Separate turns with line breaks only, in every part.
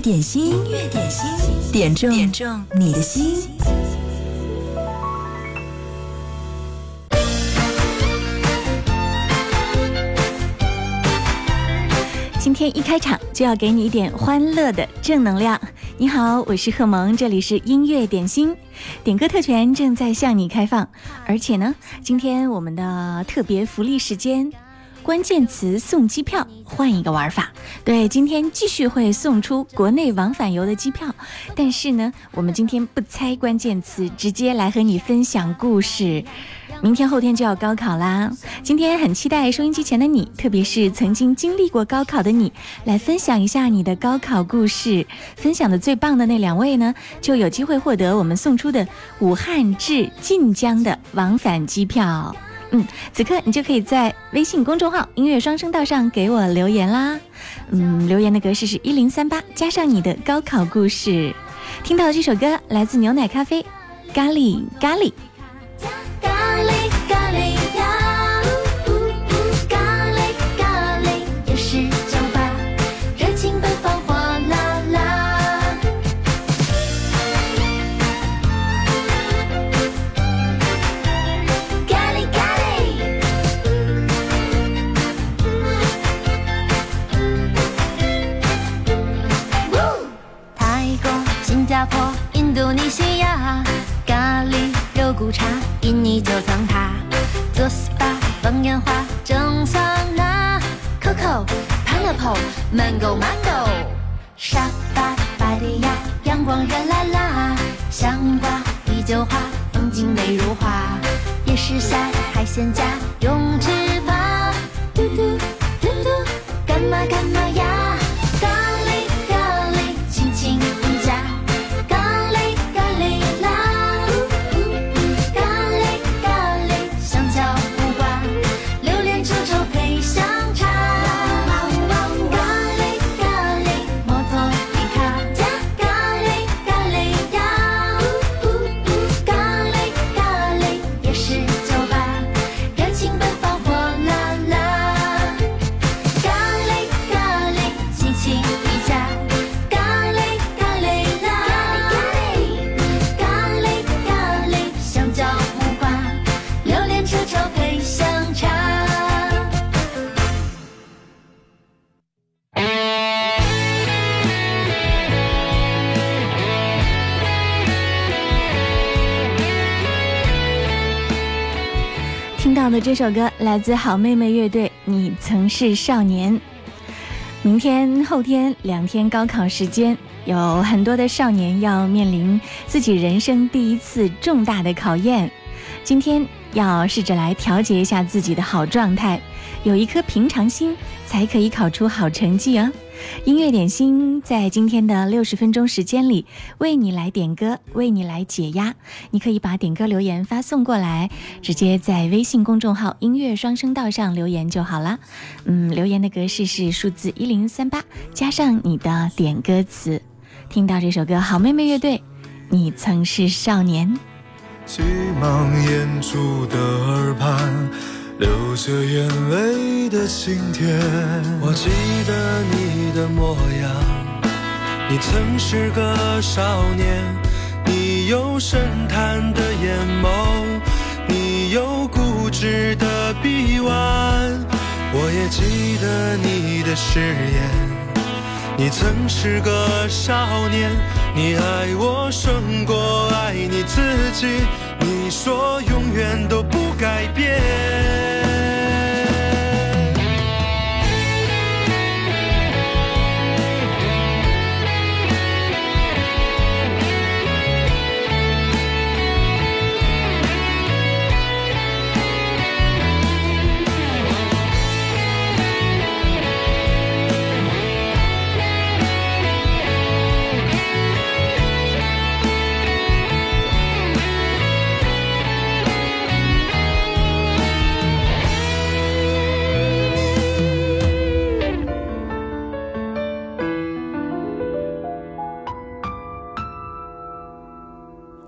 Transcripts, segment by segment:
点心，音乐点心，点中点中你的心。
今天一开场就要给你一点欢乐的正能量。你好，我是贺萌，这里是音乐点心，点歌特权正在向你开放，而且呢，今天我们的特别福利时间。关键词送机票，换一个玩法。对，今天继续会送出国内往返游的机票，但是呢，我们今天不猜关键词，直接来和你分享故事。明天后天就要高考啦，今天很期待收音机前的你，特别是曾经经历过高考的你，来分享一下你的高考故事。分享的最棒的那两位呢，就有机会获得我们送出的武汉至晋江的往返机票。嗯，此刻你就可以在微信公众号“音乐双声道”上给我留言啦。嗯，留言的格式是一零三八加上你的高考故事。听到这首歌来自牛奶咖啡，咖喱咖喱。这首歌来自好妹妹乐队，《你曾是少年》。明天、后天两天高考时间，有很多的少年要面临自己人生第一次重大的考验。今天要试着来调节一下自己的好状态，有一颗平常心，才可以考出好成绩哦。音乐点心在今天的六十分钟时间里，为你来点歌，为你来解压。你可以把点歌留言发送过来，直接在微信公众号“音乐双声道”上留言就好了。嗯，留言的格式是数字一零三八加上你的点歌词。听到这首歌，好妹妹乐队，你曾是少年。
急忙掩住的耳畔。流着眼泪的晴天，我记得你的模样。你曾是个少年，你有深潭的眼眸，你有固执的臂弯。我也记得你的誓言。你曾是个少年，你爱我胜过爱你自己。你说永远都改变。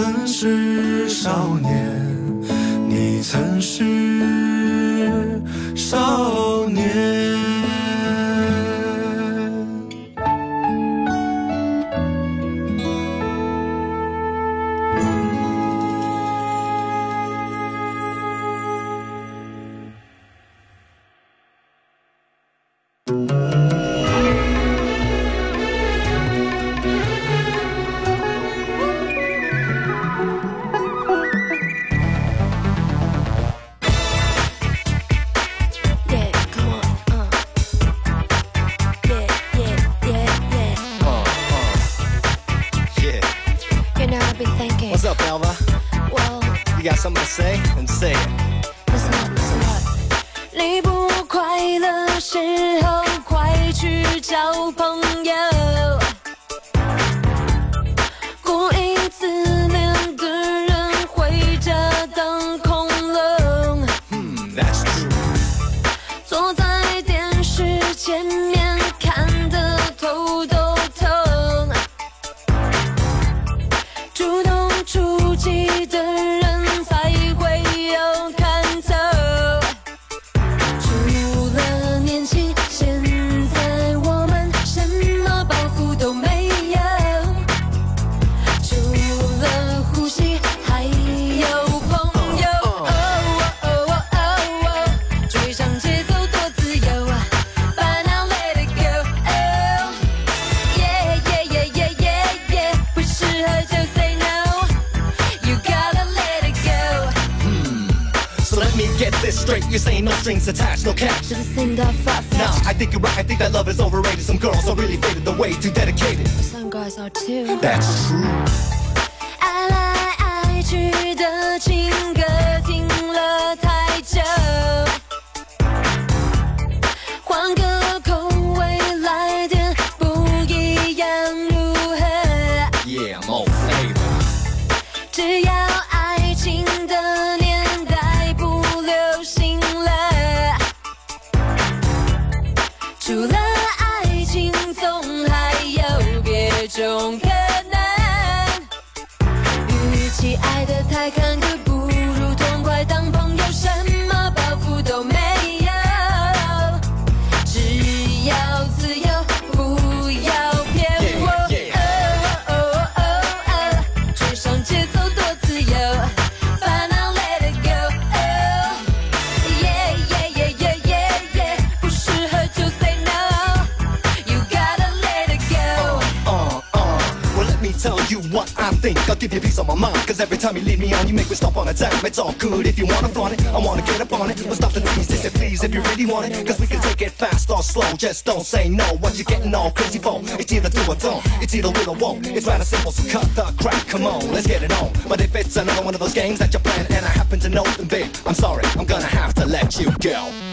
曾是少年，你曾是少
true. True. 爱
give you peace of my mind. Cause every time you lead me on, you make me stop on a dime. It's all good if you wanna flaunt it. I wanna get up on it. But stop the they say please if you really want it. Cause we can take it fast or slow. Just don't say no. What you getting all crazy for? It's either do or don't. It's either will or won't. It's rather simple, so cut the crap. Come on, let's get it on. But if it's another one of those games that you're playing and I happen to know them, babe, I'm sorry, I'm gonna have to let you go.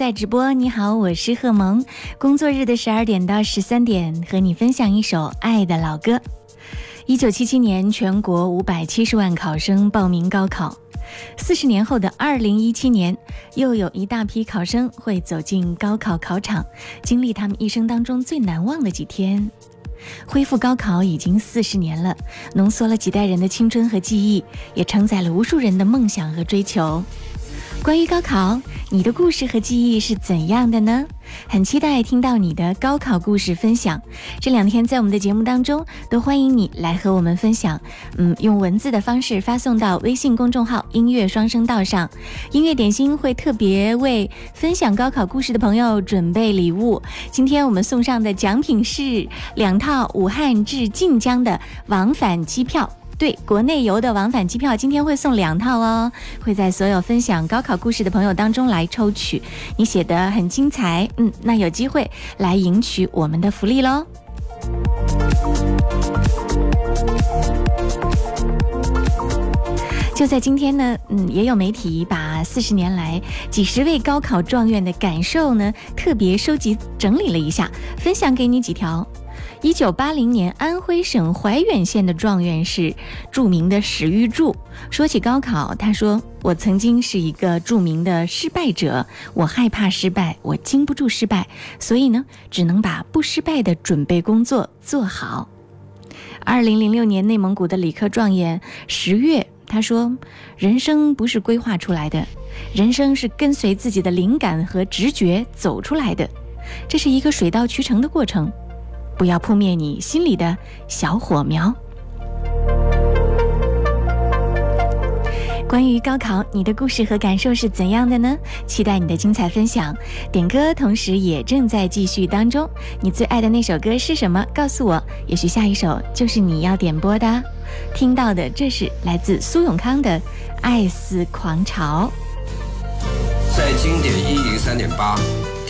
在
直播，你好，我是贺萌。工作日的十二点到十三点，和你分享一首爱的老歌。一九七七年，全国五百七十万考生报名高考，四十年后的二零一七年，又有一大批考生会走进高考考场，经历他们一生当中最难忘的几天。恢复高考已经四十年了，浓缩了几代人的青春和记忆，也承载了无数人的梦想和追求。关于高考，你的故事和记忆是怎样的呢？很期待听到你的高考故事分享。这两天在我们的节目当中，都欢迎你来和我们分享。嗯，用文字的方式发送到微信公众号“音乐双声道”上，音乐点心会特别为分享高考故事的朋友准备礼物。今天我们送上的奖品是两套武汉至晋江的往返机票。对国内游的往返机票，今天会送两套哦，会在所有分享高考故事的朋友当中来抽取。你写的很精彩，嗯，那有机会来赢取我们的福利喽。就在今天呢，嗯，也有媒体把四十年来几十位高考状元的感受呢，特别收集整理了一下，分享给你几条。一九八零年，安徽省怀远县的状元是著名的史玉柱。说起高考，他说：“我曾经是一个著名的失败者，我害怕失败，我经不住失败，所以呢，只能把不失败的准备工作做好。”二零零六年，内蒙古的理科状元石月，他说：“人生不是规划出来的，人生是跟随自己的灵感和直觉走出来的，这是一个水到渠成的过程。”不要扑灭你心里的小火苗。关于高考，你的故事和感受是怎样的呢？期待你的精彩分享。点歌同时也正在继续当中。你最爱的那首歌是什么？告诉我，也许下一首就是你要点播的。听到的，这是来自苏永康的《爱似狂潮》。
在经典一零三点八。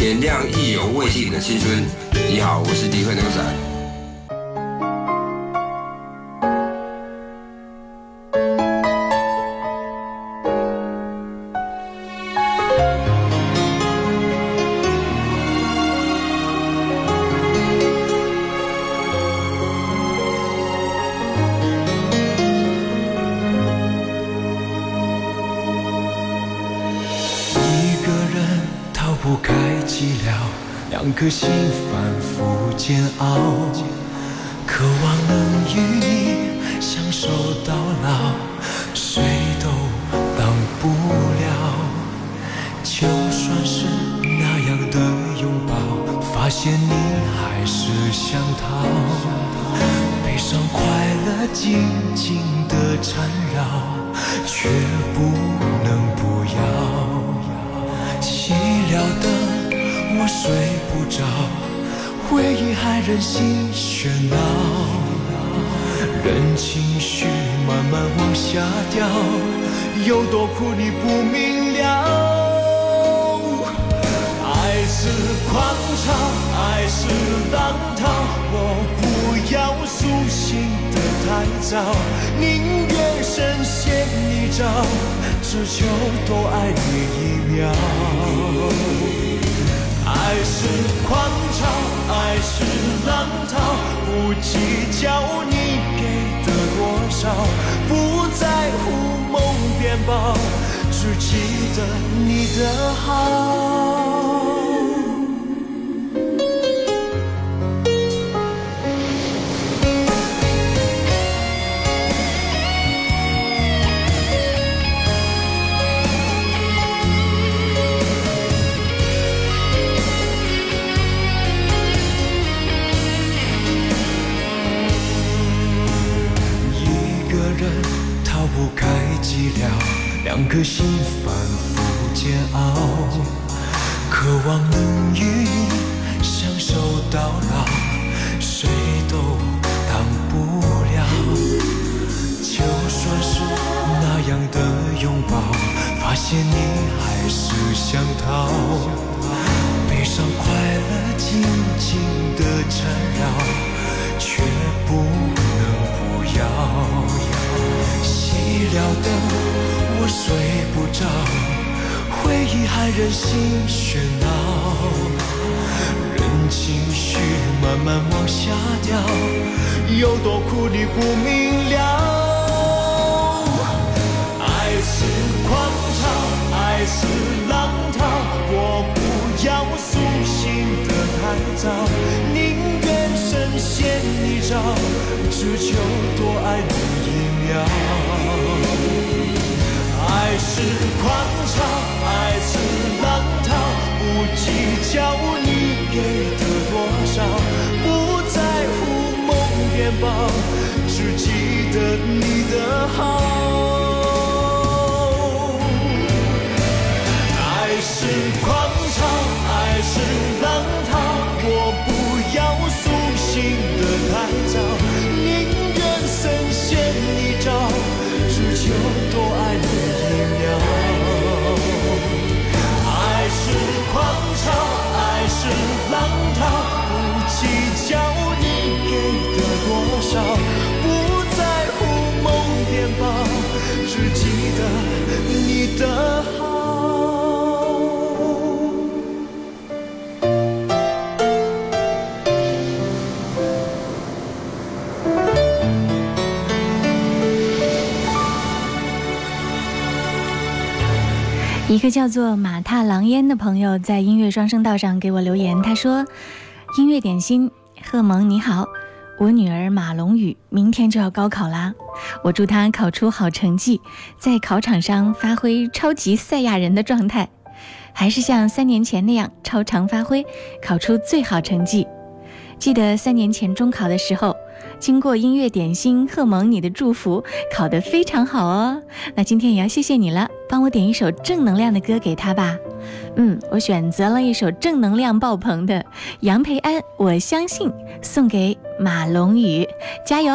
点亮意犹未尽的青春。你好，我是迪克牛仔。
明了。爱是狂潮，爱是浪涛，我不要苏醒的太早，宁愿深陷泥沼，只求多爱你一秒。爱是狂潮，爱是浪涛，不计较你给的多少，不在乎梦变薄，只记得你的好。的心反复煎熬，渴望能与你相守到老，谁都挡不了。就算是那样的拥抱，发现你还是想逃。悲伤快回忆还任性喧闹，任情绪慢慢往下掉，有多苦你不明了。爱是狂潮，爱。是浪涛，我不要苏醒的太早，宁愿深陷泥沼，只求多爱你一秒。爱是狂潮，爱是浪涛，不计较你给的多少，不在乎梦变薄，只记得你的好。爱是狂潮，爱是浪涛，我不要苏醒的太早，宁愿深陷泥沼，只求多爱
个叫做马踏狼烟的朋友在音乐双声道上给我留言，他说：“音乐点心，贺萌你好，我女儿马龙宇明天就要高考啦，我祝她考出好成绩，在考场上发挥超级赛亚人的状态，还是像三年前那样超常发挥，考出最好成绩。记得三年前中考的时候。”经过音乐点心贺蒙你的祝福，考得非常好哦。那今天也要谢谢你了，帮我点一首正能量的歌给他吧。嗯，我选择了一首正能量爆棚的杨培安《我相信》，送给马龙宇，加油！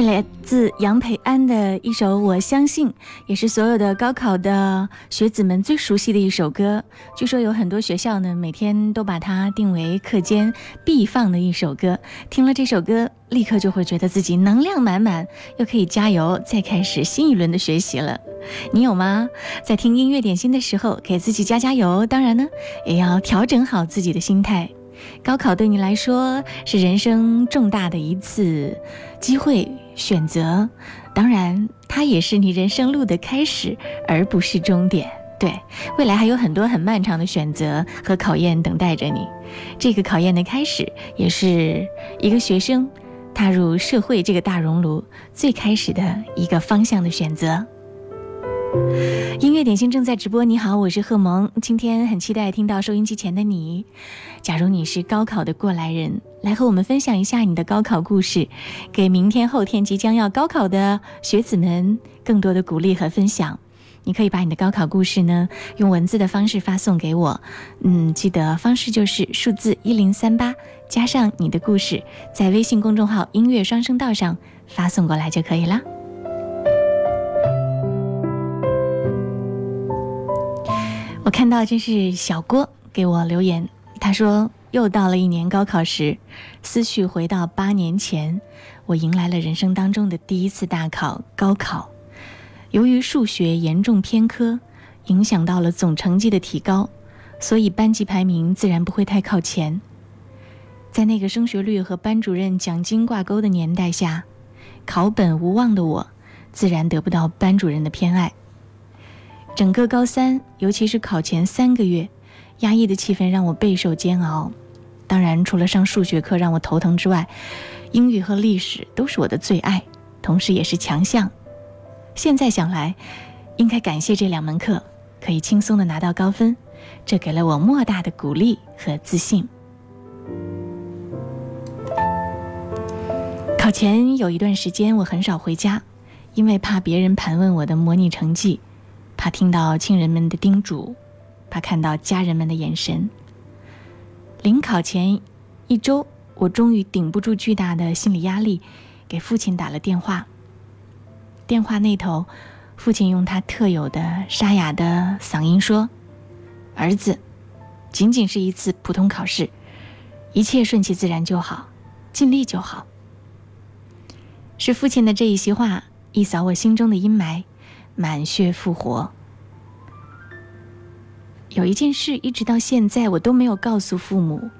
是来自杨培安的一首《我相信》，也是所有的高考的学子们最熟悉的一首歌。据说有很多学校呢，每天都把它定为课间必放的一首歌。听了这首歌，立刻就会觉得自己能量满满，又可以加油，再开始新一轮的学习了。你有吗？在听音乐点心的时候，给自己加加油。当然呢，也要调整好自己的心态。高考对你来说是人生重大的一次机会选择，当然，它也是你人生路的开始，而不是终点。对，未来还有很多很漫长的选择和考验等待着你。这个考验的开始，也是一个学生踏入社会这个大熔炉最开始的一个方向的选择。音乐点心正在直播，你好，我是贺萌。今天很期待听到收音机前的你。假如你是高考的过来人，来和我们分享一下你的高考故事，给明天、后天即将要高考的学子们更多的鼓励和分享。你可以把你的高考故事呢，用文字的方式发送给我。嗯，记得方式就是数字一零三八加上你的故事，在微信公众号“音乐双声道”上发送过来就可以了。我看到这是小郭给我留言，他说又到了一年高考时，思绪回到八年前，我迎来了人生当中的第一次大考——高考。由于数学严重偏科，影响到了总成绩的提高，所以班级排名自然不会太靠前。在那个升学率和班主任奖金挂钩的年代下，考本无望的我，自然得不到班主任的偏爱。整个高三，尤其是考前三个月，压抑的气氛让我备受煎熬。当然，除了上数学课让我头疼之外，英语和历史都是我的最爱，同时也是强项。现在想来，应该感谢这两门课，可以轻松的拿到高分，这给了我莫大的鼓励和自信。考前有一段时间，我很少回家，因为怕别人盘问我的模拟成绩。怕听到亲人们的叮嘱，怕看到家人们的眼神。临考前一周，我终于顶不住巨大的心理压力，给父亲打了电话。电话那头，父亲用他特有的沙哑的嗓音说：“儿子，仅仅是一次普通考试，一切顺其自然就好，尽力就好。”是父亲的这一席话，一扫我心中的阴霾。满血复活。有一件事，一直到现在我都没有告诉父母。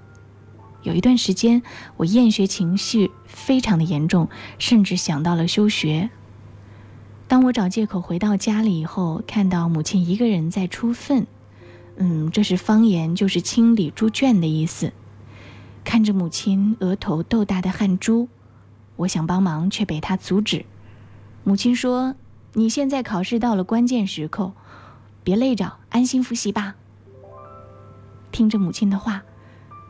有一段时间，我厌学情绪非常的严重，甚至想到了休学。当我找借口回到家里以后，看到母亲一个人在出粪，嗯，这是方言，就是清理猪圈的意思。看着母亲额头豆大的汗珠，我想帮忙，却被她阻止。母亲说。你现在考试到了关键时刻，别累着，安心复习吧。听着母亲的话，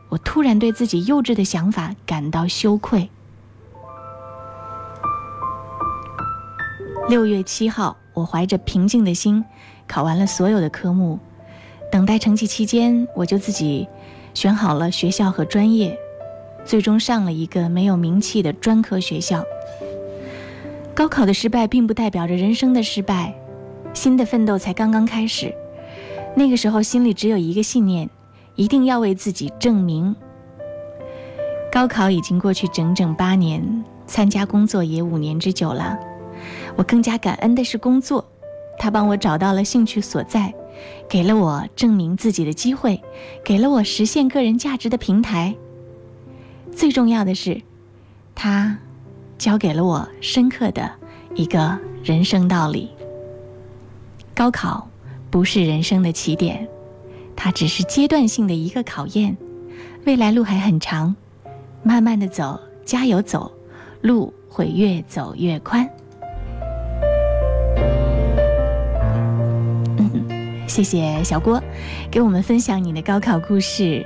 我突然对自己幼稚的想法感到羞愧。六月七号，我怀着平静的心考完了所有的科目。等待成绩期间，我就自己选好了学校和专业，最终上了一个没有名气的专科学校。高考的失败并不代表着人生的失败，新的奋斗才刚刚开始。那个时候心里只有一个信念，一定要为自己证明。高考已经过去整整八年，参加工作也五年之久了。我更加感恩的是工作，它帮我找到了兴趣所在，给了我证明自己的机会，给了我实现个人价值的平台。最重要的是，它。教给了我深刻的一个人生道理：高考不是人生的起点，它只是阶段性的一个考验。未来路还很长，慢慢的走，加油走，路会越走越宽。谢谢小郭，给我们分享你的高考故事。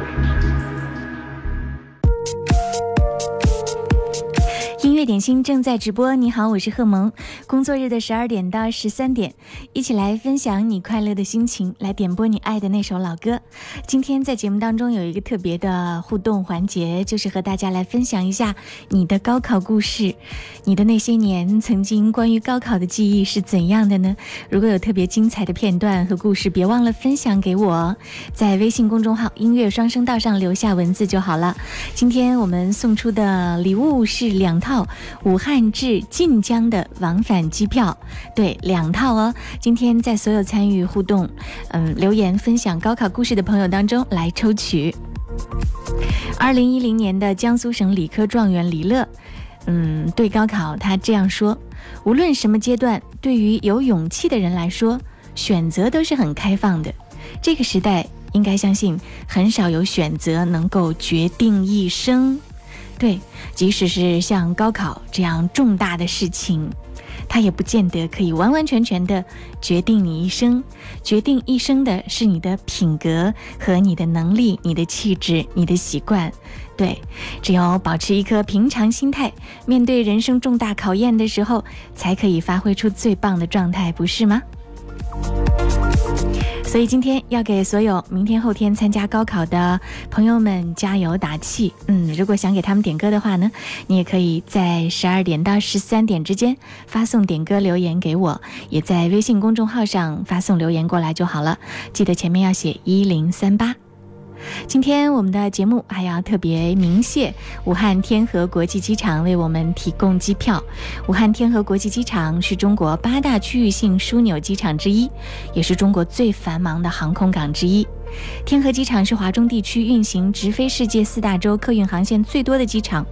乐点心正在直播。你好，我是贺萌。工作日的十二点到十三点，一起来分享你快乐的心情，来点播你爱的那首老歌。今天在节目当中有一个特别的互动环节，就是和大家来分享一下你的高考故事。你的那些年曾经关于高考的记忆是怎样的呢？如果有特别精彩的片段和故事，别忘了分享给我，在微信公众号“音乐双声道”上留下文字就好了。今天我们送出的礼物是两套。武汉至晋江的往返机票，对，两套哦。今天在所有参与互动、嗯留言分享高考故事的朋友当中来抽取。二零一零年的江苏省理科状元李乐，嗯，对高考他这样说：无论什么阶段，对于有勇气的人来说，选择都是很开放的。这个时代应该相信，很少有选择能够决定一生。对，即使是像高考这样重大的事情，它也不见得可以完完全全的决定你一生。决定一生的是你的品格和你的能力、你的气质、你的习惯。对，只有保持一颗平常心态，面对人生重大考验的时候，才可以发挥出最棒的状态，不是吗？所以今天要给所有明天后天参加高考的朋友们加油打气。嗯，如果想给他们点歌的话呢，你也可以在十二点到十三点之间发送点歌留言给我，也在微信公众号上发送留言过来就好了。记得前面要写一零三八。今天我们的节目还要特别鸣谢武汉天河国际机场为我们提供机票。武汉天河国际机场是中国八大区域性枢纽机场之一，也是中国最繁忙的航空港之一。天河机场是华中地区运行直飞世界四大洲客运航线最多的机场，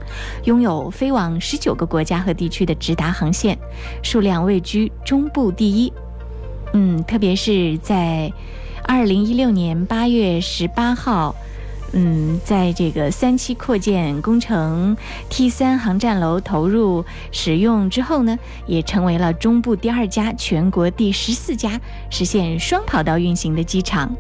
拥有飞往十九个国家和地区的直达航线，数量位居中部第一。嗯，特别是在。二零一六年八月十八号，嗯，在这个三期扩建工程 T 三航站楼投入使用之后呢，也成为了中部第二家、全国第十四家实现双跑道运行的机场。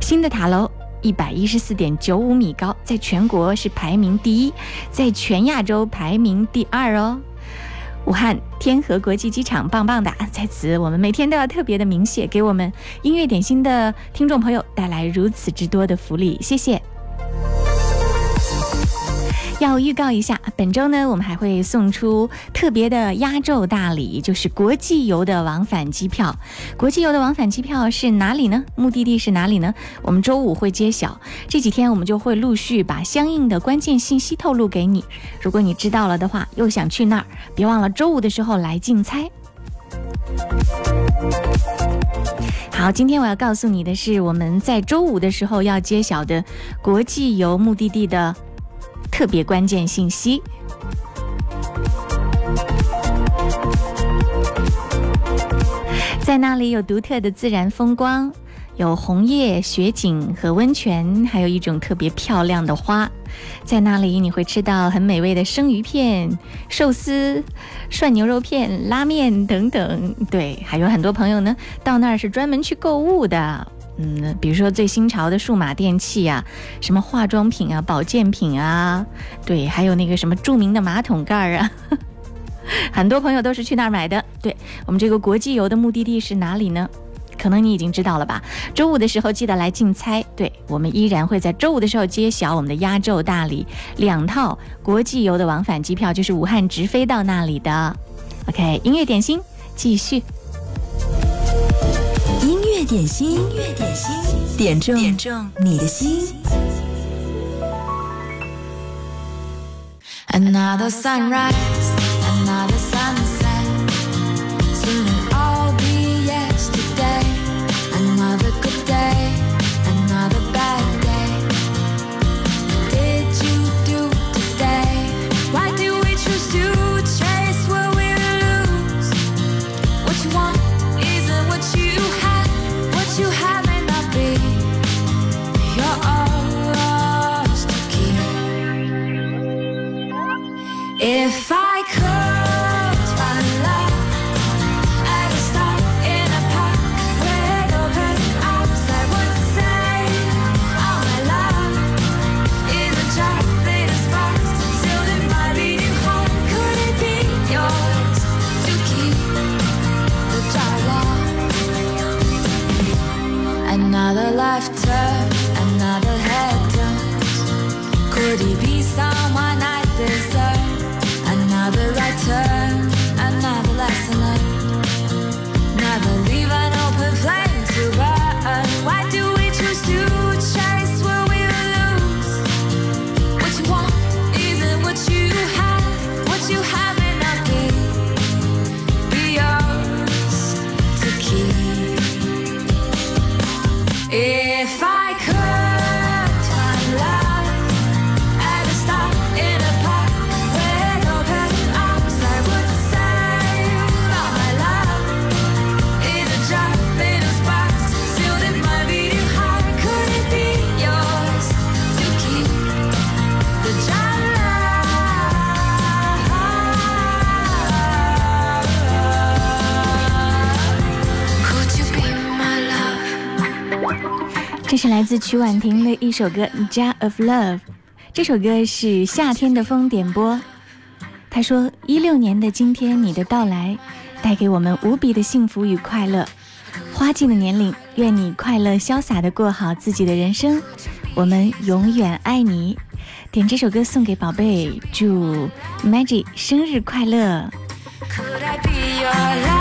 新的塔楼一百一十四点九五米高，在全国是排名第一，在全亚洲排名第二哦。武汉天河国际机场棒棒的，在此我们每天都要特别的鸣谢，给我们音乐点心的听众朋友带来如此之多的福利，谢谢。要预告一下，本周呢，我们还会送出特别的压轴大礼，就是国际游的往返机票。国际游的往返机票是哪里呢？目的地是哪里呢？我们周五会揭晓。这几天我们就会陆续把相应的关键信息透露给你。如果你知道了的话，又想去那儿，别忘了周五的时候来竞猜。好，今天我要告诉你的是，我们在周五的时候要揭晓的国际游目的地的。特别关键信息，在那里有独特的自然风光，有红叶、雪景和温泉，还有一种特别漂亮的花。在那里你会吃到很美味的生鱼片、寿司、涮牛肉片、拉面等等。对，还有很多朋友呢，到那儿是专门去购物的。嗯，比如说最新潮的数码电器啊，什么化妆品啊、保健品啊，对，还有那个什么著名的马桶盖儿啊，很多朋友都是去那儿买的。对我们这个国际游的目的地是哪里呢？可能你已经知道了吧？周五的时候记得来竞猜。对我们依然会在周五的时候揭晓我们的压轴大礼，两套国际游的往返机票，就是武汉直飞到那里的。OK，音乐点心继续。
点心，音乐点心，点中点中你的心。Another sunrise,
是来自曲婉婷的一首歌《Jar of Love》，这首歌是夏天的风点播。他说：“一六年的今天，你的到来带给我们无比的幸福与快乐。花季的年龄，愿你快乐潇洒的过好自己的人生。我们永远爱你。”点这首歌送给宝贝，祝 Maggie 生日快乐。
Could I be your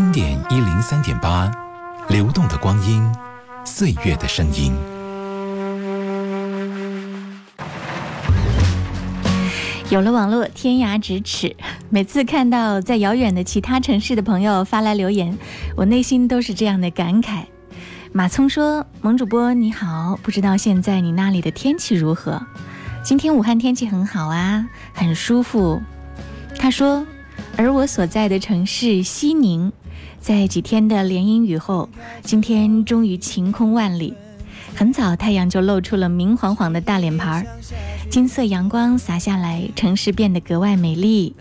经典一零三点八，流动的光阴，岁月的声音。
有了网络，天涯咫尺。每次看到在遥远的其他城市的朋友发来留言，我内心都是这样的感慨。马聪说：“萌主播你好，不知道现在你那里的天气如何？今天武汉天气很好啊，很舒服。”他说：“而我所在的城市西宁，在几天的连阴雨后，今天终于晴空万里。很早太阳就露出了明晃晃的大脸盘儿。”金色阳光洒下来，城市变得格外美丽。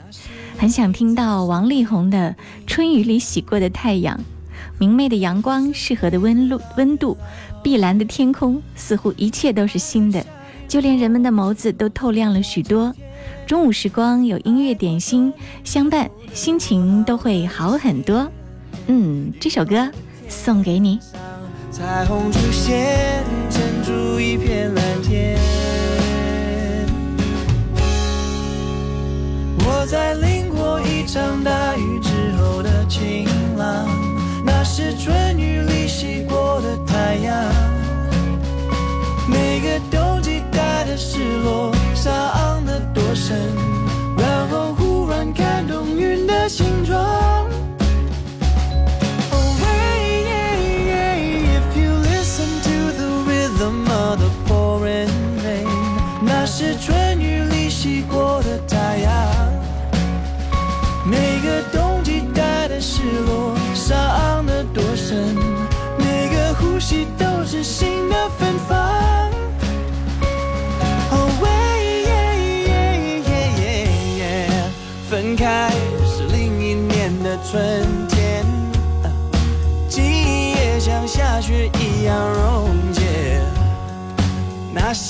很想听到王力宏的《春雨里洗过的太阳》，明媚的阳光，适合的温度，温度，碧蓝的天空，似乎一切都是新的，就连人们的眸子都透亮了许多。中午时光有音乐点心相伴，心情都会好很多。嗯，这首歌送给你。
彩虹出现，撑住一片蓝天。我在淋过一场大雨之后的晴朗，那是春雨里洗过的太阳。每个冬季带的失落，伤得多深，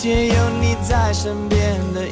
些有你在身边的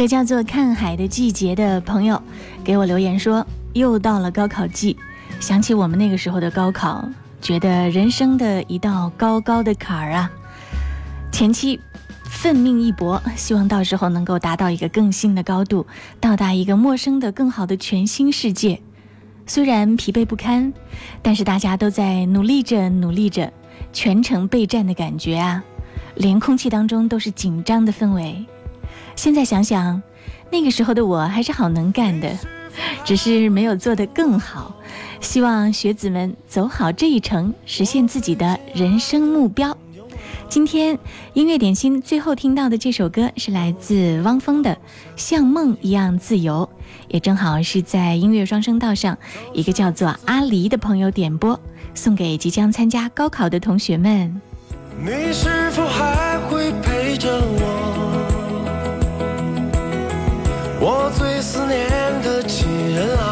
个
叫做“看海的季节”的朋友给我留言说：“又到了高考季，想起我们那个时候的高考，觉得人生的一道高高的坎儿啊。前期奋命一搏，希望到时候能够达到一个更新的高度，到达一个陌生的、更好的全新世界。虽然疲惫不堪，但是大家都在努力着，努力着，全程备战的感觉啊，连空气当中都是紧张的氛围。”现在想想，那个时候的我还是好能干的，只是没有做得更好。希望学子们走好这一程，实现自己的人生目标。今天音乐点心最后听到的这首歌是来自汪峰的《像梦一样自由》，也正好是在音乐双声道上一个叫做阿狸的朋友点播，送给即将参加高考的同学们。
你是否还会陪着？我亲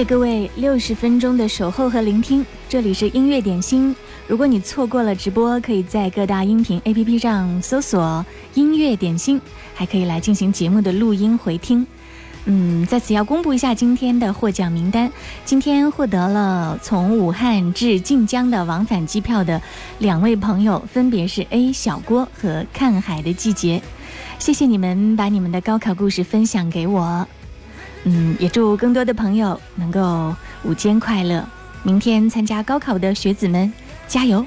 谢谢各位六十分钟的守候和聆听，这里是音乐点心，如果你错过了直播，可以在各大音频 APP 上搜索“音乐点心”，还可以来进行节目的录音回听。嗯，在此要公布一下今天的获奖名单。今天获得了从武汉至晋江的往返机票的两位朋友，分别是 A 小郭和看海的季节。谢谢你们把你们的高考故事分享给我。嗯，也祝更多的朋友能够午间快乐。明天参加高考的学子们，加油！